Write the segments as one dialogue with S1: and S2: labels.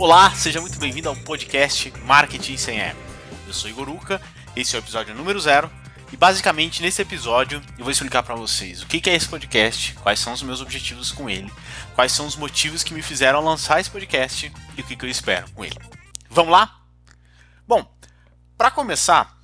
S1: Olá, seja muito bem-vindo ao podcast Marketing Sem Ego. Eu sou Igor Uca, esse é o episódio número zero e basicamente nesse episódio eu vou explicar para vocês o que é esse podcast, quais são os meus objetivos com ele, quais são os motivos que me fizeram lançar esse podcast e o que eu espero com ele. Vamos lá? Bom, para começar,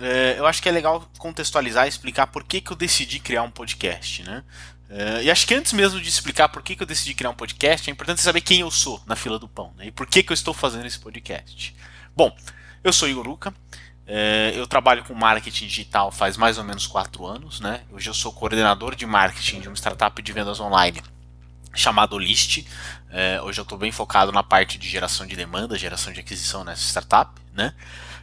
S1: é, eu acho que é legal contextualizar e explicar por que, que eu decidi criar um podcast, né? É, e acho que antes mesmo de explicar por que, que eu decidi criar um podcast, é importante saber quem eu sou na fila do pão, né? E por que, que eu estou fazendo esse podcast. Bom, eu sou Igor Luca, é, eu trabalho com marketing digital faz mais ou menos quatro anos, né? Hoje eu sou coordenador de marketing de uma startup de vendas online chamado List. É, hoje eu estou bem focado na parte de geração de demanda, geração de aquisição nessa startup, né?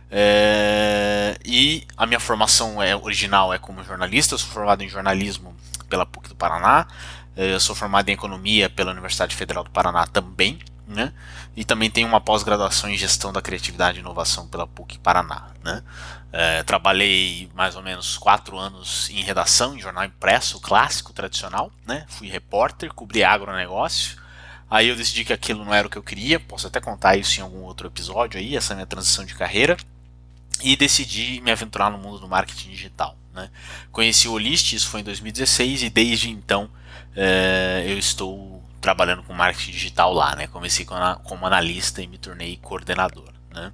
S1: É, e a minha formação é original é como jornalista, eu sou formado em jornalismo pela PUC do Paraná, é, eu sou formado em economia pela Universidade Federal do Paraná também, né? E também tenho uma pós-graduação em gestão da criatividade e inovação pela PUC Paraná, né? É, trabalhei mais ou menos quatro anos em redação, em jornal impresso, clássico, tradicional, né? Fui repórter, cobri agronegócio. Aí eu decidi que aquilo não era o que eu queria, posso até contar isso em algum outro episódio aí, essa minha transição de carreira. E decidi me aventurar no mundo do marketing digital. Né? Conheci o Olist, isso foi em 2016, e desde então é, eu estou trabalhando com marketing digital lá. Né? Comecei como analista e me tornei coordenador. Né?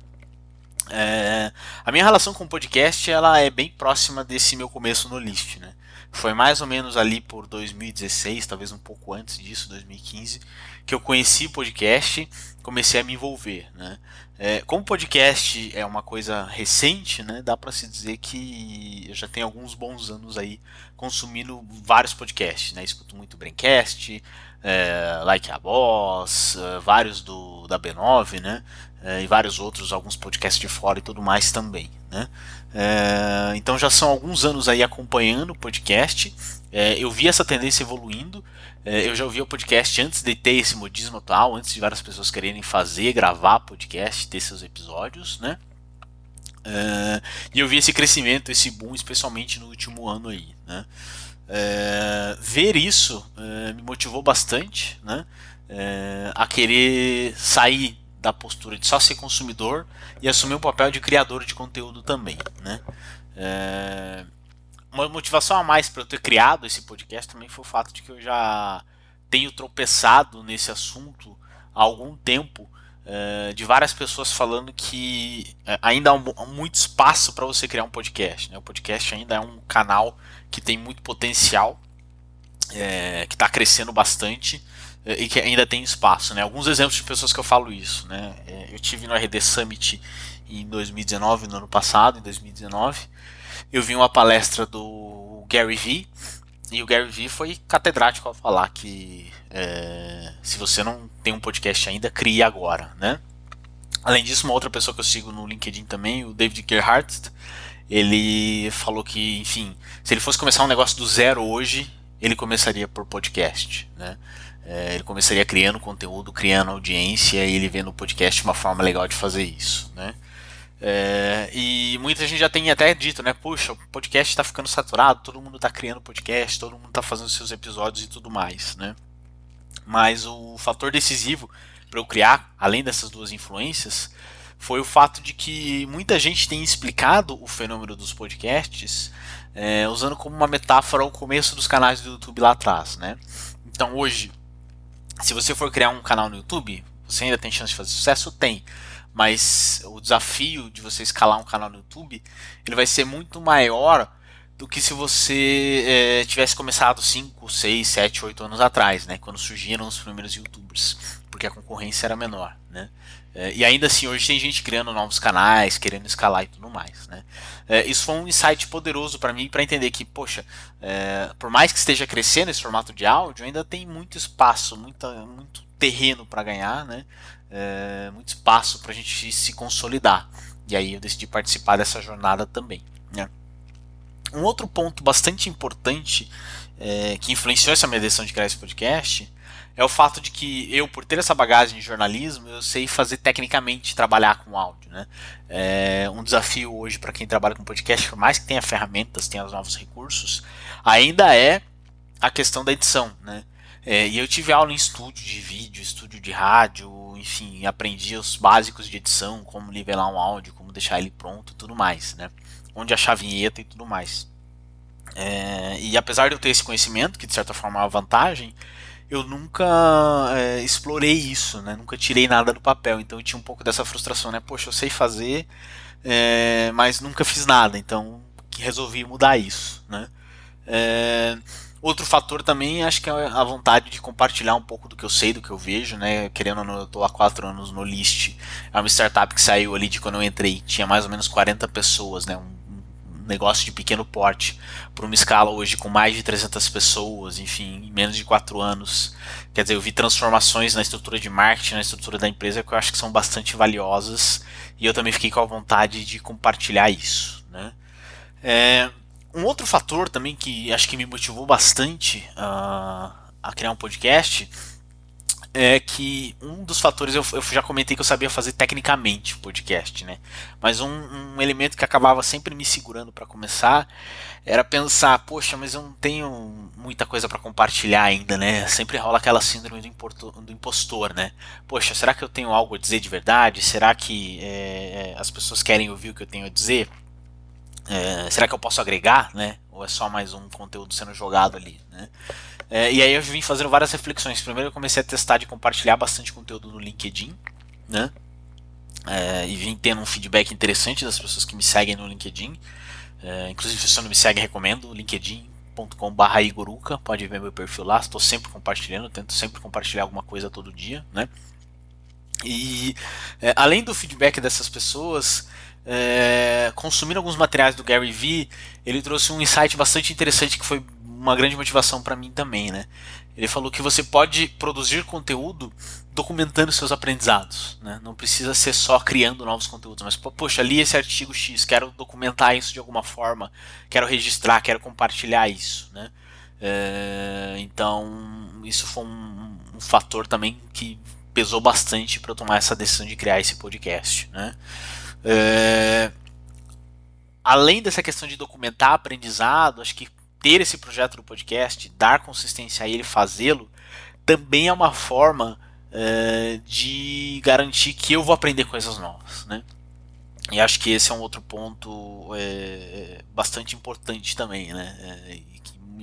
S1: É, a minha relação com o podcast ela é bem próxima desse meu começo no List. Né? Foi mais ou menos ali por 2016, talvez um pouco antes disso, 2015, que eu conheci o podcast, comecei a me envolver, né? É, como podcast é uma coisa recente, né? Dá para se dizer que eu já tenho alguns bons anos aí consumindo vários podcasts, né? Escuto muito Braincast, é, Like a Boss, é, vários do da B9, né? É, e vários outros, alguns podcasts de fora e tudo mais também, né? É, então já são alguns anos aí acompanhando o podcast. É, eu vi essa tendência evoluindo. Eu já ouvi o podcast antes de ter esse modismo atual, antes de várias pessoas quererem fazer, gravar podcast, ter seus episódios, né? É, e eu vi esse crescimento, esse boom, especialmente no último ano aí, né? É, ver isso é, me motivou bastante, né? a querer sair da postura de só ser consumidor e assumir o papel de criador de conteúdo também, né? Uma motivação a mais para eu ter criado esse podcast também foi o fato de que eu já tenho tropeçado nesse assunto há algum tempo é, de várias pessoas falando que é, ainda há um, muito espaço para você criar um podcast. Né? O podcast ainda é um canal que tem muito potencial, é, que está crescendo bastante e que ainda tem espaço, né? Alguns exemplos de pessoas que eu falo isso, né? É, eu tive no RD Summit em 2019, no ano passado, em 2019, eu vi uma palestra do Gary Vee e o Gary Vee foi catedrático ao falar que é, se você não tem um podcast ainda, crie agora, né? Além disso, uma outra pessoa que eu sigo no LinkedIn também, o David Gerhardt, ele falou que, enfim, se ele fosse começar um negócio do zero hoje, ele começaria por podcast, né? É, ele começaria criando conteúdo, criando audiência e ele vê no podcast uma forma legal de fazer isso, né? É, e muita gente já tem até dito, né? Puxa, o podcast está ficando saturado, todo mundo está criando podcast, todo mundo está fazendo seus episódios e tudo mais, né? Mas o fator decisivo para eu criar, além dessas duas influências, foi o fato de que muita gente tem explicado o fenômeno dos podcasts é, usando como uma metáfora o começo dos canais do YouTube lá atrás, né? Então hoje se você for criar um canal no YouTube, você ainda tem chance de fazer sucesso? Tem. Mas o desafio de você escalar um canal no YouTube, ele vai ser muito maior do que se você é, tivesse começado 5, 6, 7, 8 anos atrás, né? Quando surgiram os primeiros youtubers. Porque a concorrência era menor, né? É, e ainda assim, hoje tem gente criando novos canais, querendo escalar e tudo mais. Né? É, isso foi um insight poderoso para mim para entender que, poxa, é, por mais que esteja crescendo esse formato de áudio, ainda tem muito espaço, muita, muito terreno para ganhar, né? É, muito espaço para a gente se consolidar. E aí eu decidi participar dessa jornada também. Né? Um outro ponto bastante importante é, que influenciou essa minha decisão de criar esse podcast é o fato de que eu, por ter essa bagagem de jornalismo, eu sei fazer tecnicamente trabalhar com áudio. Né? É um desafio hoje para quem trabalha com podcast, por mais que tenha ferramentas, tenha os novos recursos, ainda é a questão da edição. Né? É, e eu tive aula em estúdio de vídeo, estúdio de rádio, enfim, aprendi os básicos de edição, como nivelar um áudio, como deixar ele pronto tudo mais, né? Onde achar vinheta e tudo mais. É, e apesar de eu ter esse conhecimento, que de certa forma é uma vantagem, eu nunca é, explorei isso, né? Nunca tirei nada do papel, então eu tinha um pouco dessa frustração, né? Poxa, eu sei fazer, é, mas nunca fiz nada, então resolvi mudar isso, né? É, outro fator também, acho que é a vontade de compartilhar um pouco do que eu sei, do que eu vejo, né? Querendo ou não, eu estou há quatro anos no List, é uma startup que saiu ali de quando eu entrei, tinha mais ou menos 40 pessoas, né? Um negócio de pequeno porte para uma escala hoje com mais de 300 pessoas, enfim, em menos de 4 anos. Quer dizer, eu vi transformações na estrutura de marketing, na estrutura da empresa que eu acho que são bastante valiosas e eu também fiquei com a vontade de compartilhar isso. Né? É, um outro fator também que acho que me motivou bastante uh, a criar um podcast é que um dos fatores, eu, eu, já comentei que eu sabia fazer tecnicamente o podcast, né? Mas um, um elemento que acabava sempre me segurando para começar era pensar, poxa, mas eu não tenho muita coisa para compartilhar ainda, né? Sempre rola aquela síndrome do, importo, do, impostor, né? Poxa, será que eu tenho algo a dizer de verdade? Será que é, as pessoas querem ouvir o que eu tenho a dizer? É, será que eu posso agregar, né? Ou é só mais um conteúdo sendo jogado ali, né? É, e aí eu vim fazendo várias reflexões. Primeiro eu comecei a testar de compartilhar bastante conteúdo no LinkedIn, né? É, e vim tendo um feedback interessante das pessoas que me seguem no LinkedIn. É, inclusive, se você não me segue, recomendo linkedin.com.br Igoruka. Pode ver meu perfil lá. Estou sempre compartilhando, tento sempre compartilhar alguma coisa todo dia, né? E é, além do feedback dessas pessoas, é, consumindo alguns materiais do Gary Vee, ele trouxe um insight bastante interessante que foi uma grande motivação para mim também, né? Ele falou que você pode produzir conteúdo documentando seus aprendizados, né? Não precisa ser só criando novos conteúdos, mas poxa, li esse artigo X, quero documentar isso de alguma forma, quero registrar, quero compartilhar isso, né? É, então isso foi um, um, fator também que pesou bastante para eu tomar essa decisão de criar esse podcast, né? É, além dessa questão de documentar aprendizado, acho que ter esse projeto do podcast, dar consistência a ele, fazê-lo, também é uma forma uh, de garantir que eu vou aprender coisas novas, né? E acho que esse é um outro ponto é, bastante importante também, né? É,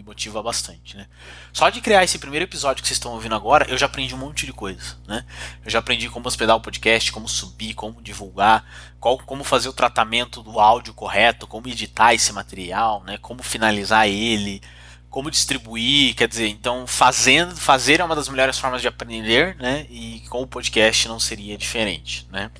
S1: me motiva bastante, né? Só de criar esse primeiro episódio que vocês estão ouvindo agora, eu já aprendi um monte de coisa, né? Eu já aprendi como hospedar o podcast, como subir, como divulgar, qual, como fazer o tratamento do áudio correto, como editar esse material, né? Como finalizar ele, como distribuir, quer dizer, então fazendo, fazer é uma das melhores formas de aprender, né? E com o podcast não seria diferente, né?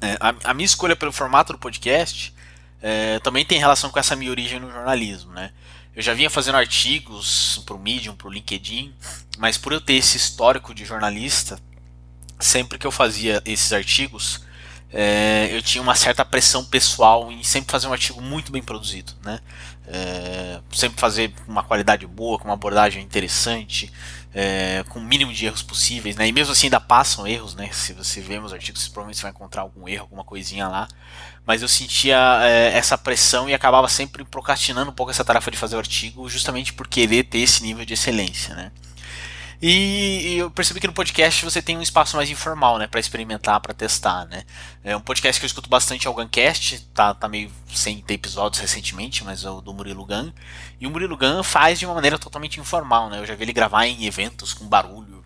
S1: É, a, a, minha escolha pelo formato do podcast é, também tem relação com essa minha origem no jornalismo, né? Eu já vinha fazendo artigos para o Medium, para o LinkedIn, mas por eu ter esse histórico de jornalista, sempre que eu fazia esses artigos, é, eu tinha uma certa pressão pessoal em sempre fazer um artigo muito bem produzido, né? É, sempre fazer uma qualidade boa, com uma abordagem interessante, é, com o mínimo de erros possíveis, né? E mesmo assim ainda passam erros, né? Se você vê meus artigos, provavelmente vai encontrar algum erro, alguma coisinha lá. Mas eu sentia é, essa pressão e acabava sempre procrastinando um pouco essa tarefa de fazer o artigo, justamente por querer ter esse nível de excelência, né? E, eu percebi que no podcast você tem um espaço mais informal, né, para experimentar, para testar, né. É um podcast que eu escuto bastante é o Guncast, tá, tá meio sem ter episódios recentemente, mas é o do Murilo Gun. E o Murilo Gun faz de uma maneira totalmente informal, né. Eu já vi ele gravar em eventos com barulho,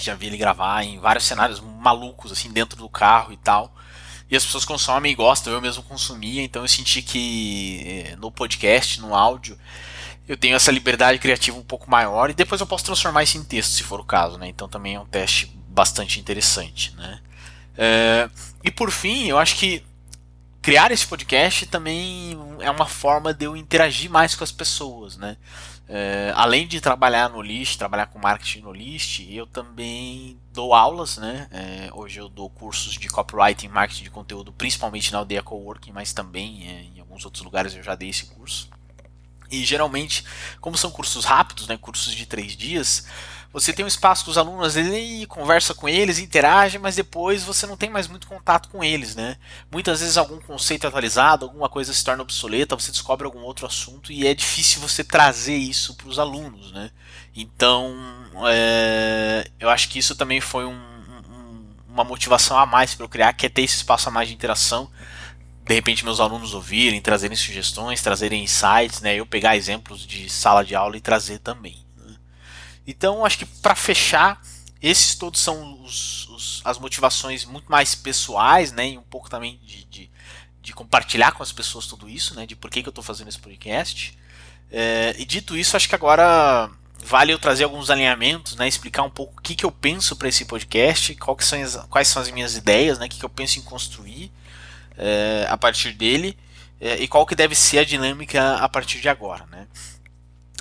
S1: já vi ele gravar em vários cenários malucos, assim, dentro do carro e tal. E as pessoas consomem e gostam, eu mesmo consumia, então eu senti que eh, no podcast, no áudio, eu tenho essa liberdade criativa um pouco maior e depois eu posso transformar isso em texto, se for o caso, né? Então também é um teste bastante interessante, né? É, e por fim, eu acho que criar esse podcast também é uma forma de eu interagir mais com as pessoas, né? É, além de trabalhar no List, trabalhar com marketing no List, eu também dou aulas, né? É, hoje eu dou cursos de copywriting, marketing de conteúdo, principalmente na Aldeia Coworking, mas também é, em alguns outros lugares eu já dei esse curso. E geralmente, como são cursos rápidos, né, cursos de três dias, você tem um espaço com os alunos ali, conversa com eles, interage, mas depois você não tem mais muito contato com eles, né? Muitas vezes algum conceito atualizado, alguma coisa se torna obsoleta, você descobre algum outro assunto e é difícil você trazer isso para os alunos, né? Então, é, eu acho que isso também foi um, um, uma motivação a mais para eu criar, que é ter esse espaço a mais de interação de repente meus alunos ouvirem, trazerem sugestões, trazerem insights, né? Eu pegar exemplos de sala de aula e trazer também. Né? Então, acho que para fechar, esses todos são os, os, as motivações muito mais pessoais, né? E um pouco também de, de, de compartilhar com as pessoas tudo isso, né? De por que, que eu estou fazendo esse podcast. É, e dito isso, acho que agora vale eu trazer alguns alinhamentos, né? Explicar um pouco o que, que eu penso para esse podcast, quais são, as, quais são as minhas ideias, né? O que, que eu penso em construir é, a partir dele é, e qual que deve ser a dinâmica a partir de agora, né?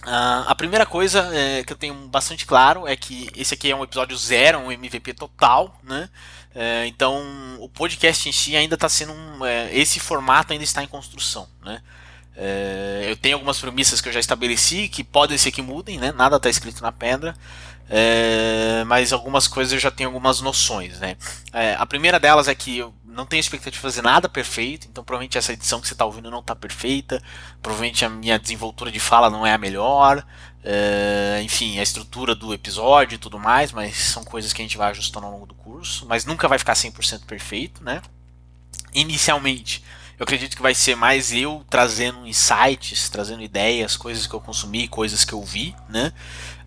S1: Uh, a primeira coisa é, que eu tenho bastante claro é que esse aqui é um episódio zero, um MVP total, né? É, então o podcast em si ainda está sendo um, é, esse formato ainda está em construção, né? É, eu tenho algumas premissas que eu já estabeleci que podem ser que mudem, né? Nada está escrito na pedra, é, mas algumas coisas eu já tenho algumas noções, né? É, a primeira delas é que eu não tenho expectativa de fazer nada perfeito, então provavelmente essa edição que você está ouvindo não está perfeita, provavelmente a minha desenvoltura de fala não é a melhor, é, enfim, a estrutura do episódio e tudo mais, mas são coisas que a gente vai ajustando ao longo do curso, mas nunca vai ficar 100% perfeito, né? Inicialmente, eu acredito que vai ser mais eu trazendo insights, trazendo ideias, coisas que eu consumi, coisas que eu vi, né?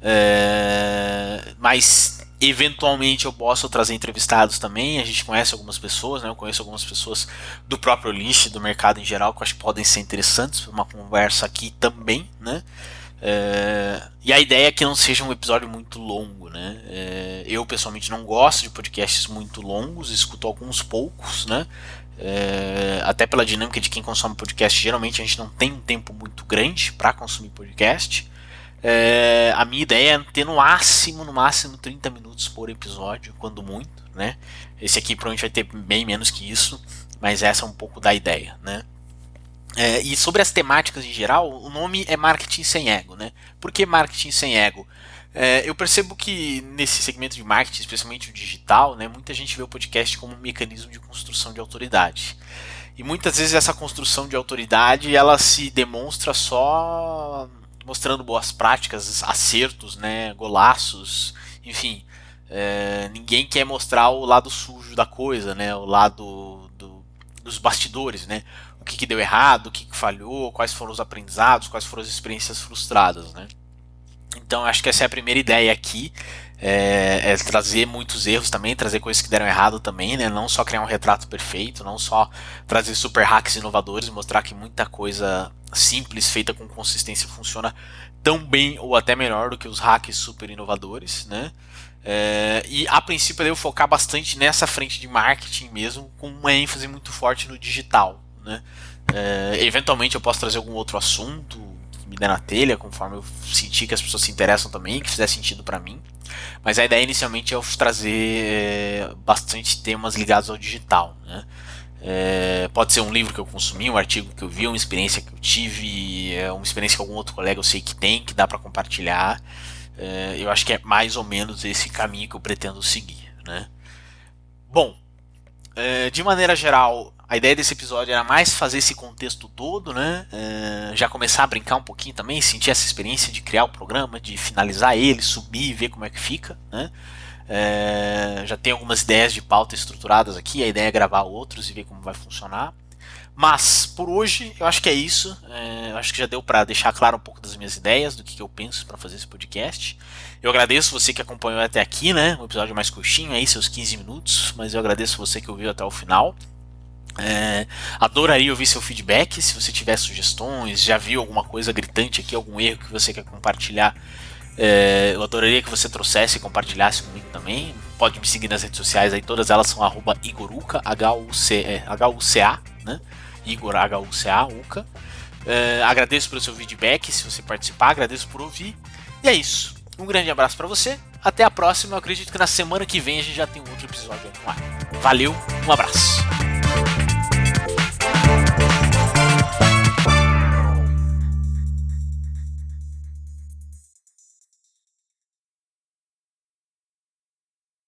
S1: É, mas eventualmente eu posso trazer entrevistados também. A gente conhece algumas pessoas, né? Eu conheço algumas pessoas do próprio list, do mercado em geral, que eu acho que podem ser interessantes para uma conversa aqui também, né? É, e a ideia é que não seja um episódio muito longo, né? É, eu pessoalmente não gosto de podcasts muito longos, escuto alguns poucos, né? É, até pela dinâmica de quem consome podcast, geralmente a gente não tem um tempo muito grande para consumir podcast. É, a minha ideia é ter no máximo, no máximo 30 minutos por episódio, quando muito, né? Esse aqui provavelmente vai ter bem menos que isso, mas essa é um pouco da ideia, né? É, e sobre as temáticas em geral, o nome é marketing sem ego, né? Por que marketing sem ego? É, eu percebo que nesse segmento de marketing, especialmente o digital, né, muita gente vê o podcast como um mecanismo de construção de autoridade. E muitas vezes essa construção de autoridade ela se demonstra só mostrando boas práticas, acertos, né, golaços, enfim. É, ninguém quer mostrar o lado sujo da coisa, né, o lado do, dos bastidores, né, o que, que deu errado, o que, que, falhou, quais foram os aprendizados, quais foram as experiências frustradas, né. Então acho que essa é a primeira ideia aqui, é, é, trazer muitos erros também, trazer coisas que deram errado também, né? Não só criar um retrato perfeito, não só trazer super hacks inovadores, mostrar que muita coisa simples, feita com consistência, funciona tão bem ou até melhor do que os hacks super inovadores, né? É, e a princípio eu devo focar bastante nessa frente de marketing mesmo, com uma ênfase muito forte no digital, né? É, eventualmente eu posso trazer algum outro assunto que me der na telha, conforme eu sentir que as pessoas se interessam também, que fizer sentido para mim. Mas a ideia inicialmente é trazer é, bastante temas ligados ao digital. Né? É, pode ser um livro que eu consumi, um artigo que eu vi, uma experiência que eu tive, é, uma experiência que algum outro colega eu sei que tem, que dá para compartilhar. É, eu acho que é mais ou menos esse caminho que eu pretendo seguir. Né? Bom, é, de maneira geral, a ideia desse episódio era mais fazer esse contexto todo, né? É, já começar a brincar um pouquinho também, sentir essa experiência de criar o programa, de finalizar ele, subir e ver como é que fica, né? É, já tem algumas ideias de pauta estruturadas aqui, a ideia é gravar outros e ver como vai funcionar. Mas por hoje eu acho que é isso. É, eu acho que já deu para deixar claro um pouco das minhas ideias, do que, que eu penso para fazer esse podcast. Eu agradeço você que acompanhou até aqui, né? Um episódio mais curtinho, aí seus 15 minutos, mas eu agradeço você que ouviu até o final. É, adoraria ouvir seu feedback. Se você tiver sugestões, já viu alguma coisa gritante aqui, algum erro que você quer compartilhar, é, eu adoraria que você trouxesse e compartilhasse comigo também. Pode me seguir nas redes sociais aí, todas elas são arroba Igoruca, H-U-C-A, né? Igor H-U-C-A, Uca. É, agradeço pelo seu feedback, se você participar, agradeço por ouvir. E é isso. Um grande abraço para você. Até a próxima. Eu acredito que na semana que vem a gente já tem um outro episódio. Valeu, um abraço.